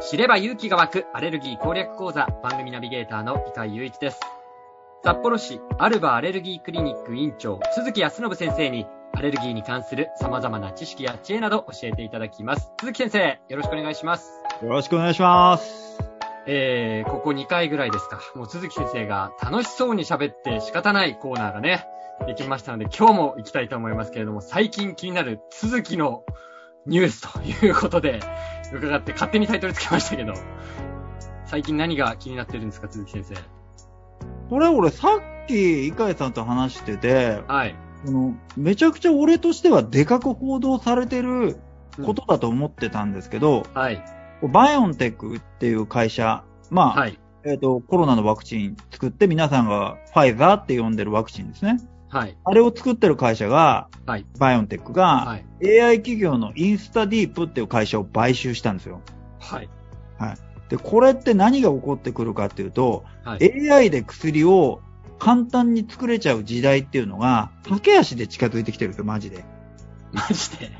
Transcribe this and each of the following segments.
知れば勇気が湧くアレルギー攻略講座番組ナビゲーターの伊海雄一です札幌市アルバアレルギークリニック院長鈴木康信先生にアレルギーに関する様々な知識や知恵など教えていただきます。鈴木先生、よろしくお願いします。よろしくお願いします。えー、ここ2回ぐらいですか。もう鈴木先生が楽しそうに喋って仕方ないコーナーがね、できましたので、今日も行きたいと思いますけれども、最近気になる鈴木のニュースということで、伺って勝手にタイトルつけましたけど、最近何が気になってるんですか、鈴木先生。これ俺さっき、イカイさんと話してて、はい。このめちゃくちゃ俺としてはでかく報道されてることだと思ってたんですけど、はい。バイオンテックっていう会社、まあ、はい。えっ、と、コロナのワクチン作って皆さんがファイザーって呼んでるワクチンですね。はい。あれを作ってる会社が、はい。バイオンテックが、はい。AI 企業のインスタディープっていう会社を買収したんですよ。はい。で、これって何が起こってくるかっていうと、はい。AI で薬を簡単に作れちゃう時代っていうのが、駆け足で近づいてきてるんですよ、マジで。マジで？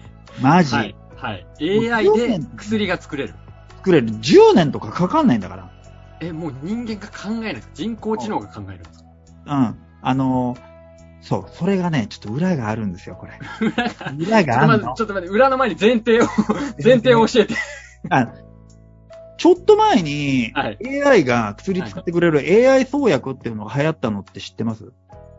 マジ。はい。はい。AI で薬が作れる。作れる。10年とかかかんないんだから。え、もう人間が考えるんですか人工知能が考えるんですか？うん。あのーそう、それがね、ちょっと裏があるんですよ、これ。裏があるの？ちょ。っと待って、裏の前に前提を、前提を教えて。あちょっと前に、はい AI が薬作ってくれる AI 創薬っていうのが流行ったのって知ってます、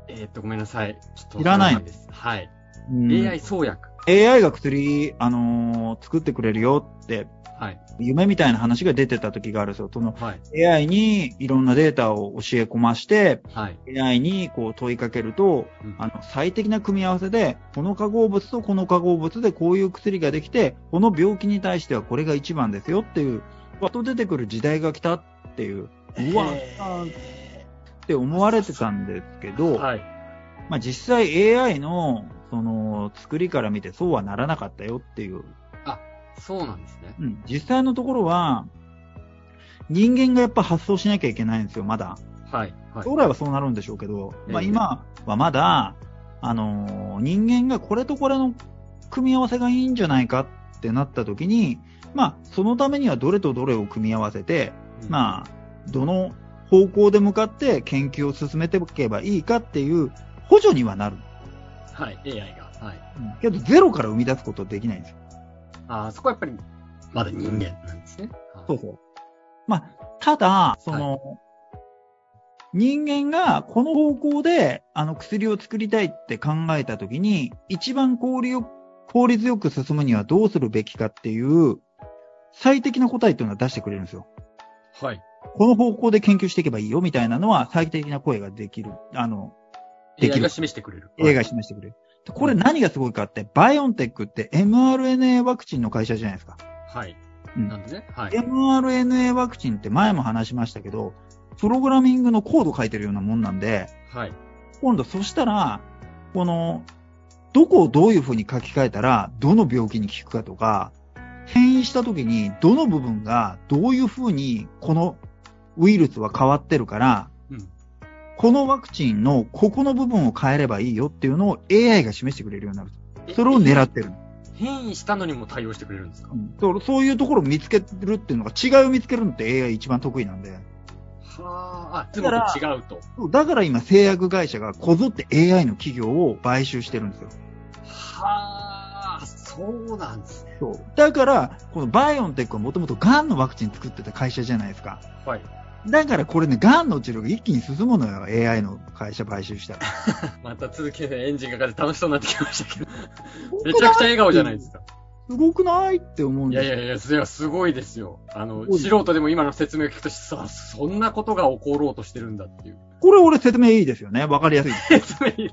えーっと、ごめんなさい。ちょっと。いらないんです。はい。うん AI 創薬。AI が薬、あのー作ってくれるよって、はい。夢みたいな話が出てた時があるんですよ。そのはい。AI にいろんなデータを教え込まして、はい。AI にこう問いかけると、うんあの、最適な組み合わせで、この化合物とこの化合物でこういう薬ができて、この病気に対してはこれが一番ですよっていう、わっと出てくる時代が来たっていう、うわえって思われてたんですけど、ーはい。まあ実際 AI の、その、作りから見てそうはならなかったよっていう、そうなんですね。うん、実際のところは、人間がやっぱ発想しなきゃいけないんですよ、まだ。はい。はい。将来はそうなるんでしょうけど、まあええ今はまだ、あのー人間がこれとこれの組み合わせがいいんじゃないかってなった時に、まあそのためにはどれとどれを組み合わせて、うんまあ、どの方向で向かって研究を進めていけばいいかっていう補助にはなる。はい。AI が。はい。うんけどゼロから生み出すことはできないんですよ。ああ、そこはやっぱり、まだ人間なんですね。はいそうそう。まあ、ただ、その、人間がこの方向であの薬を作りたいって考えたときに、一番効率よ効率よく進むにはどうするべきかっていう最適な答えっていうのは出してくれるんですよ。はい。この方向で研究していけばいいよみたいなのは最適な声ができる。あの、できる示してくれる。映画示してくれる。でこれ何がすごいかって、バイオンテックって mRNA ワクチンの会社じゃないですか。はい。うんなんでね？はい。mRNA ワクチンって前も話しましたけど、プログラミングのコード書いてるようなもんなんで、はい。今度そしたら、この、どこをどういう風に書き換えたら、どの病気に効くかとか、変異した時にどの部分がどういう風にこのウイルスは変わってるから、うん。このワクチンのここの部分を変えればいいよっていうのを AI が示してくれるようになる。それを狙ってる。変異したのにも対応してくれるんですか？うんそうそういうところを見つけるっていうのが違いを見つけるのって AI 一番得意なんで。はあ、あ、いつもと違うと。そうだから今製薬会社がこぞって AI の企業を買収してるんですよ。はあ、そうなんですね。そう。だから、このバイオンテックはもともと癌のワクチン作ってた会社じゃないですか。はい。だからこれね、癌の治療が一気に進むのよ。AI の会社買収したら。また続けてエンジンがかかって楽しそうになってきましたけど。めちゃくちゃ笑顔じゃないですか。すごくないって思うんですよ。いやいやいや、それはすごいですよ。あの、素人でも今の説明を聞くと、さ、そんなことが起ころうとしてるんだっていう。これ俺説明いいですよね。わかりやすい。説明いい、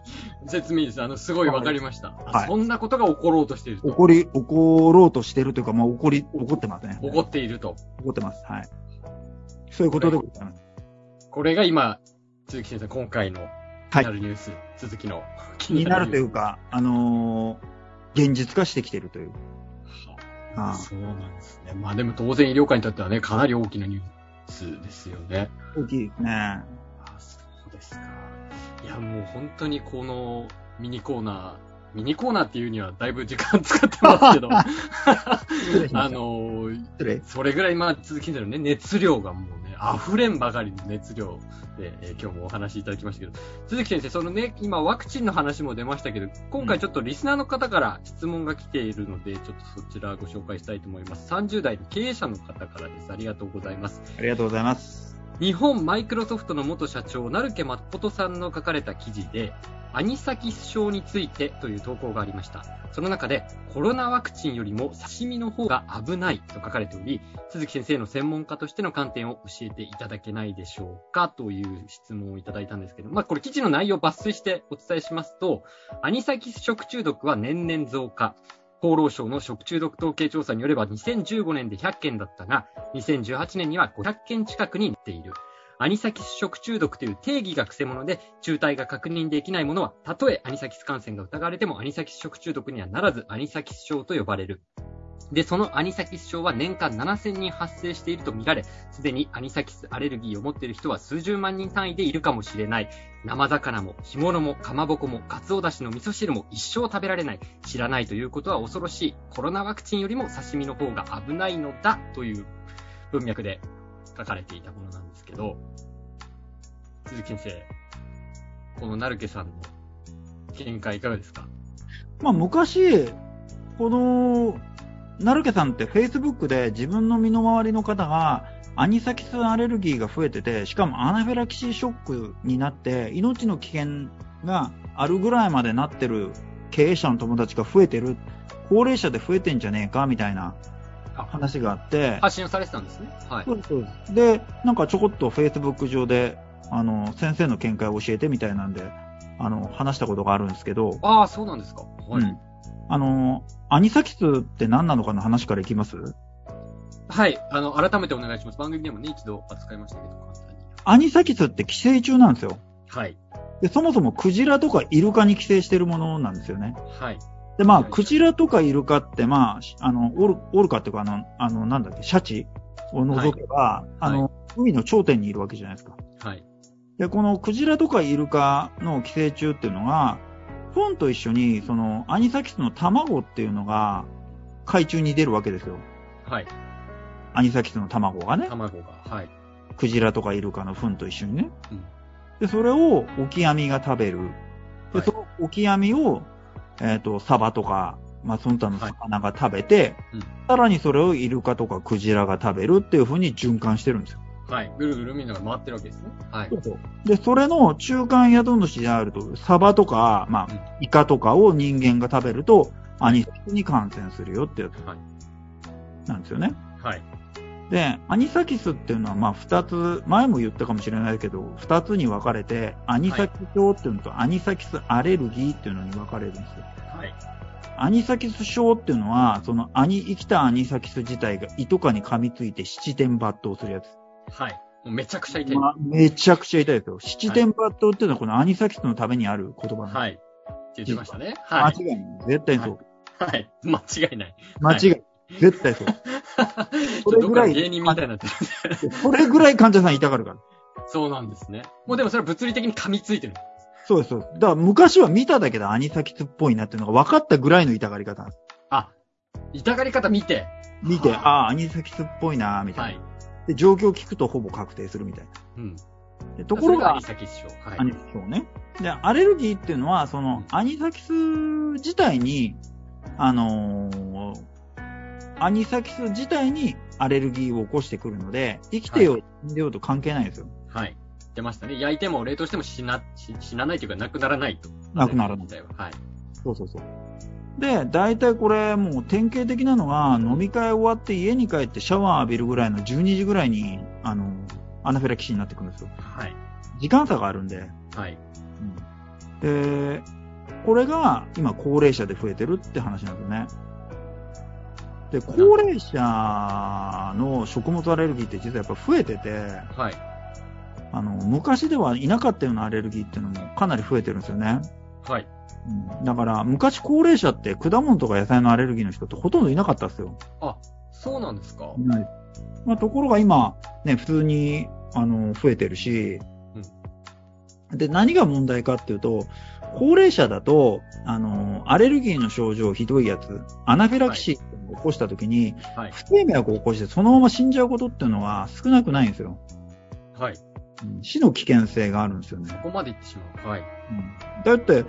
説明いいです。あの、すごいわかりました。あはいそんなことが起ころうとしていると。怒り、怒ろうとしてるというか、まあ怒り、怒ってますね。起こっていると。怒ってます。はい。そういうことでございます。これが今、鈴木先生、今回のはい気になるニュース、続きの気 気になるというか、あのー現実化してきてるという。はああそうなんですね。まあでも当然医療界にとってはね、かなり大きなニュースですよね。大きいですね。あ、そうですか。いや、もう本当にこのミニコーナー、ミニコーナーっていうにはだいぶ時間使ってますけど、あの。それぐらい、まあ、続きになるね、熱量がもうね、溢れんばかりの熱量で、えー今日もお話しいただきましたけど、鈴木先生、そのね、今ワクチンの話も出ましたけど、今回ちょっとリスナーの方から質問が来ているので、ちょっとそちらご紹介したいと思います。30代の経営者の方からです。ありがとうございます。ありがとうございます。日本マイクロソフトの元社長、成家誠さんの書かれた記事で、アニサキス症についてという投稿がありました。その中で、コロナワクチンよりも刺身の方が危ないと書かれており、鈴木先生の専門家としての観点を教えていただけないでしょうかという質問をいただいたんですけど、まあこれ記事の内容を抜粋してお伝えしますと、アニサキス食中毒は年々増加。厚労省の食中毒統計調査によれば2015年で100件だったが、2018年には500件近くになっている。アニサキス食中毒という定義がくせ者で、中体が確認できないものは、たとえアニサキス感染が疑われてもアニサキス食中毒にはならず、アニサキス症と呼ばれる。で、そのアニサキス症は年間7000人発生していると見られ、すでにアニサキスアレルギーを持っている人は数十万人単位でいるかもしれない。生魚も干物もかまぼこもカツオだしの味噌汁も一生食べられない。知らないということは恐ろしい。コロナワクチンよりも刺身の方が危ないのだという文脈で書かれていたものなんですけど、鈴木先生、この成家さんの見解いかがですか？まあ、昔、この、成家さんって Facebook で自分の身の回りの方がアニサキスアレルギーが増えてて、しかもアナフィラキシーショックになって、命の危険があるぐらいまでなってる経営者の友達が増えてる、高齢者で増えてんじゃねえかみたいな話があって、発信をされてたんですね。はい。そうですでなんかちょこっと Facebook 上で、あの、先生の見解を教えてみたいなんで、あの、話したことがあるんですけど、ああ、そうなんですか。はい。うん。あの、アニサキスって何なのかの話からいきます？はい。あの、改めてお願いします。番組でもね、一度扱いましたけど、簡単に。アニサキスって寄生虫なんですよ。はい。で、そもそもクジラとかイルカに寄生してるものなんですよね。はい。で、まあ、はいクジラとかイルカって、まあ、しあの、オル、オルカっていうか、あの、あの、なんだっけ、シャチを除けば、あの、海の頂点にいるわけじゃないですか。はい。で、このクジラとかイルカの寄生虫っていうのが、フンと一緒に、その、アニサキスの卵っていうのが、海中に出るわけですよ。はい。アニサキスの卵がね。卵が。はい。クジラとかイルカの糞と一緒にね。うんで、それをオキアミが食べる。で、はいそのオキアミを、えっ、と、サバとか、まあ、その他の魚が食べて、うんさらにそれをイルカとかクジラが食べるっていう風に循環してるんですよ。はい。ぐるぐるみんなが回ってるわけですね。はい。で、それの中間宿主であると、サバとか、まうんあ、イカとかを人間が食べると、アニサキスに感染するよってやつはい。なんですよね。はい。で、アニサキスっていうのは、まあ、二つ、前も言ったかもしれないけど、二つに分かれて、アニサキス症っていうのと、アニサキスアレルギーっていうのに分かれるんですよ。はい。アニサキス症っていうのは、そのアニ、生きたアニサキス自体が胃とかに噛みついて七点抜刀するやつ。はい。めちゃくちゃ痛い。まあ、めちゃくちゃ痛いですよ。七点抜刀っていうのはこのアニサキスのためにある言葉なんです。はい。って言ってましたね。はい。間違いない。絶対そう。はい。間違いない。間違いない。絶対そう。それぐらい芸人みたいになってる。それぐらい患者さん痛がるから。そうなんですね。もうでもそれは物理的に噛みついてる。そうです、そうです。だから昔は見ただけでアニサキスっぽいなっていうのが分かったぐらいの痛がり方なんです。あ、痛がり方見て。見て、はああ、アニサキスっぽいな、みたいな、はい。で。状況を聞くとほぼ確定するみたいな。うん。でところがアニ、サキス症。はい。アニサキスね。で、アレルギーっていうのは、その、アニサキス自体に、あのーアニサキス自体にアレルギーを起こしてくるので、生きてよう、死んでようと関係ないんですよ。はい。出ましたね。焼いても冷凍しても死な、死死なないというか、なくならないと。なくならないははい。そうそうそう。で、大体これもう典型的なのが、飲み会終わって家に帰ってシャワー浴びるぐらいの12時ぐらいに、あの、アナフィラキシーになってくるんですよ。はい。時間差があるんで。はい。うん、で、これが今高齢者で増えてるって話なんですよね。で、高齢者の食物アレルギーって実はやっぱ増えてて、はい。あの、昔ではいなかったようなアレルギーっていうのもかなり増えてるんですよね。はい。うんだから、昔高齢者って果物とか野菜のアレルギーの人ってほとんどいなかったですよ。あ、そうなんですか？いないまあ、ところが今、ね、普通に、あの、増えてるし、で、何が問題かっていうと、高齢者だと、あの、アレルギーの症状ひどいやつ、アナフィラキシーを起こした時に、はい。不整脈を起こしてそのまま死んじゃうことっていうのは少なくないんですよ。はい。うん死の危険性があるんですよね。ここまで行ってしまう。はい。うんだって、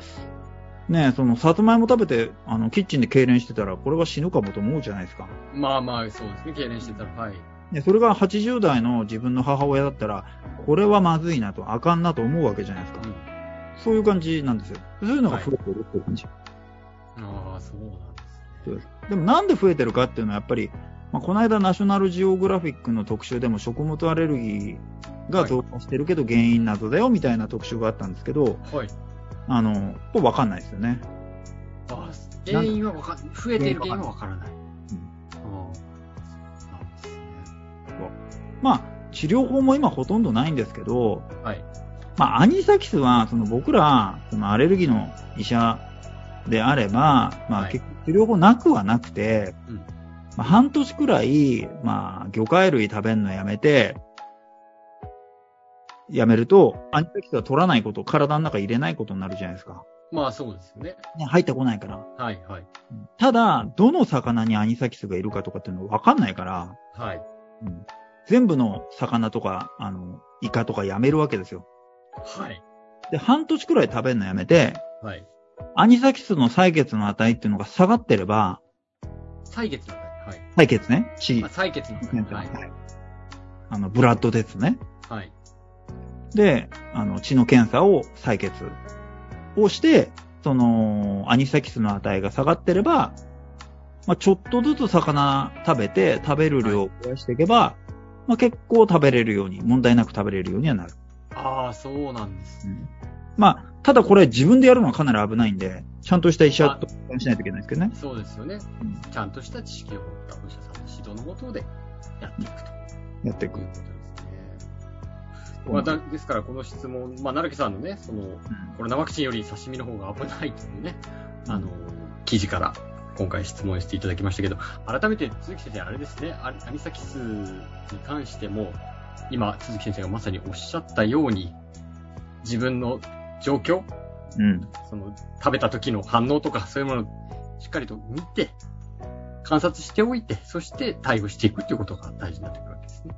ねその、さつまいも食べて、あの、キッチンで痙攣してたら、これは死ぬかもと思うじゃないですか。まあまあ、そうですね。痙攣してたら、はい。で、それが80代の自分の母親だったら、これはまずいなと、あかんなと思うわけじゃないですか。うん。そういう感じなんですよ。そういうのが増えてるっていう感じ。ああ、そうなんですね。そうです。でもなんで増えてるかっていうのはやっぱり、まあ、この間ナショナルジオグラフィックの特集でも食物アレルギーが増加してるけど原因謎だよみたいな特集があったんですけど、はい。あの、わかんないですよね。あー原因はわかん、増えている原因はわからない。まあ、治療法も今ほとんどないんですけど、はい。まあ、アニサキスは、その僕ら、そのアレルギーの医者であれば、まあ、はい結局治療法なくはなくて、うんまあ、半年くらい、まあ、魚介類食べるのやめて、やめると、アニサキスは取らないこと、体の中入れないことになるじゃないですか。まあそうですよね。ね、入ってこないから。はい、はい。ただ、どの魚にアニサキスがいるかとかっていうのはわかんないから、はい。うん全部の魚とか、あの、イカとかやめるわけですよ。はい。で、半年くらい食べるのやめて、はい。アニサキスの採血の値っていうのが下がってれば、採血のはい。採血ね。血あ、採血のはい。はいあの、ブラッドテストね。はい。で、あの、血の検査を採血をして、その、アニサキスの値が下がってれば、まあ、ちょっとずつ魚食べて、食べる量を増やしていけば、まあ、結構食べれるように、問題なく食べれるようにはなる。ああ、そうなんですね。まあ、ただこれ自分でやるのはかなり危ないんで、ちゃんとした医者としないといけないですけどね。そうですよね。うんちゃんとした知識を持ったお医者さんの指導のもとでやっていくと。やっていくという。ことですね。また、ですからこの質問、まあ、奈良木さんのね、その、コロナワクチンより刺身の方が危ないというね、あの、記事から今回質問していただきましたけど、改めて鈴木先生、あれですね、アアニサキスに関しても、今、鈴木先生がまさにおっしゃったように、自分の状況、うん。その、食べた時の反応とか、そういうものをしっかりと見て、観察しておいて、そして対応していくということが大事になってくるわけですね。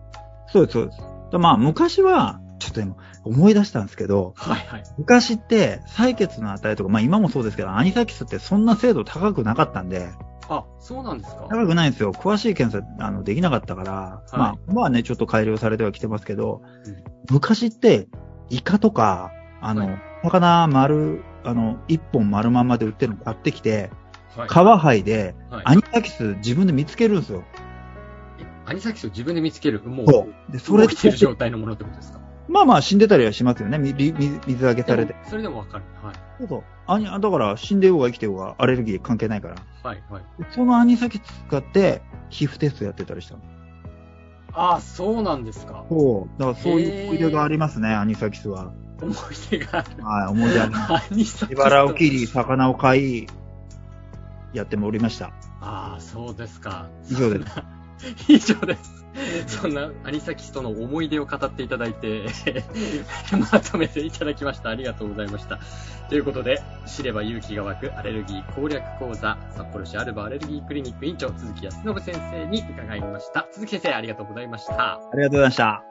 そうです、そうです。だまあ、昔は、ちょっと今、思い出したんですけど、はいはい。昔って、採血の値とか、まあ今もそうですけど、アニサキスってそんな精度高くなかったんで、あ、そうなんですか？高くないんですよ。詳しい検査、あの、できなかったから、まあ、まあね、ちょっと改良されてはきてますけど、うん昔って、イカとか、あの、はい魚丸、あの、一本丸まんまで売ってるの買ってきて、はい。皮剥いで、はいアニサキス自分で見つけるんですよ。えアニサキスを自分で見つける。もう、そう。で、それてる状態のものってことですか？まあまあ死んでたりはしますよね。水水揚げされてそれでもわかる。はい。そうそう。アニ、だから死んでようが生きてようがアレルギー関係ないから。はい、はい。でそのアニサキス使って皮膚テストやってたりしたの。ああ、そうなんですか。そう。だからそういう思い出がありますね、アニサキスは。思い出がある。はい、思い出あります。アニサキス自腹を切り、魚を買い、やっておりました。ああ、そうですか。以上です。以上です。そんなアニサキスとの思い出を語っていただいて、まとめていただきました。ありがとうございました。ということで、知れば勇気が湧くアレルギー攻略講座、札幌市アルバアレルギークリニック院長、鈴木康信先生に伺いました。鈴木先生、ありがとうございました。ありがとうございました。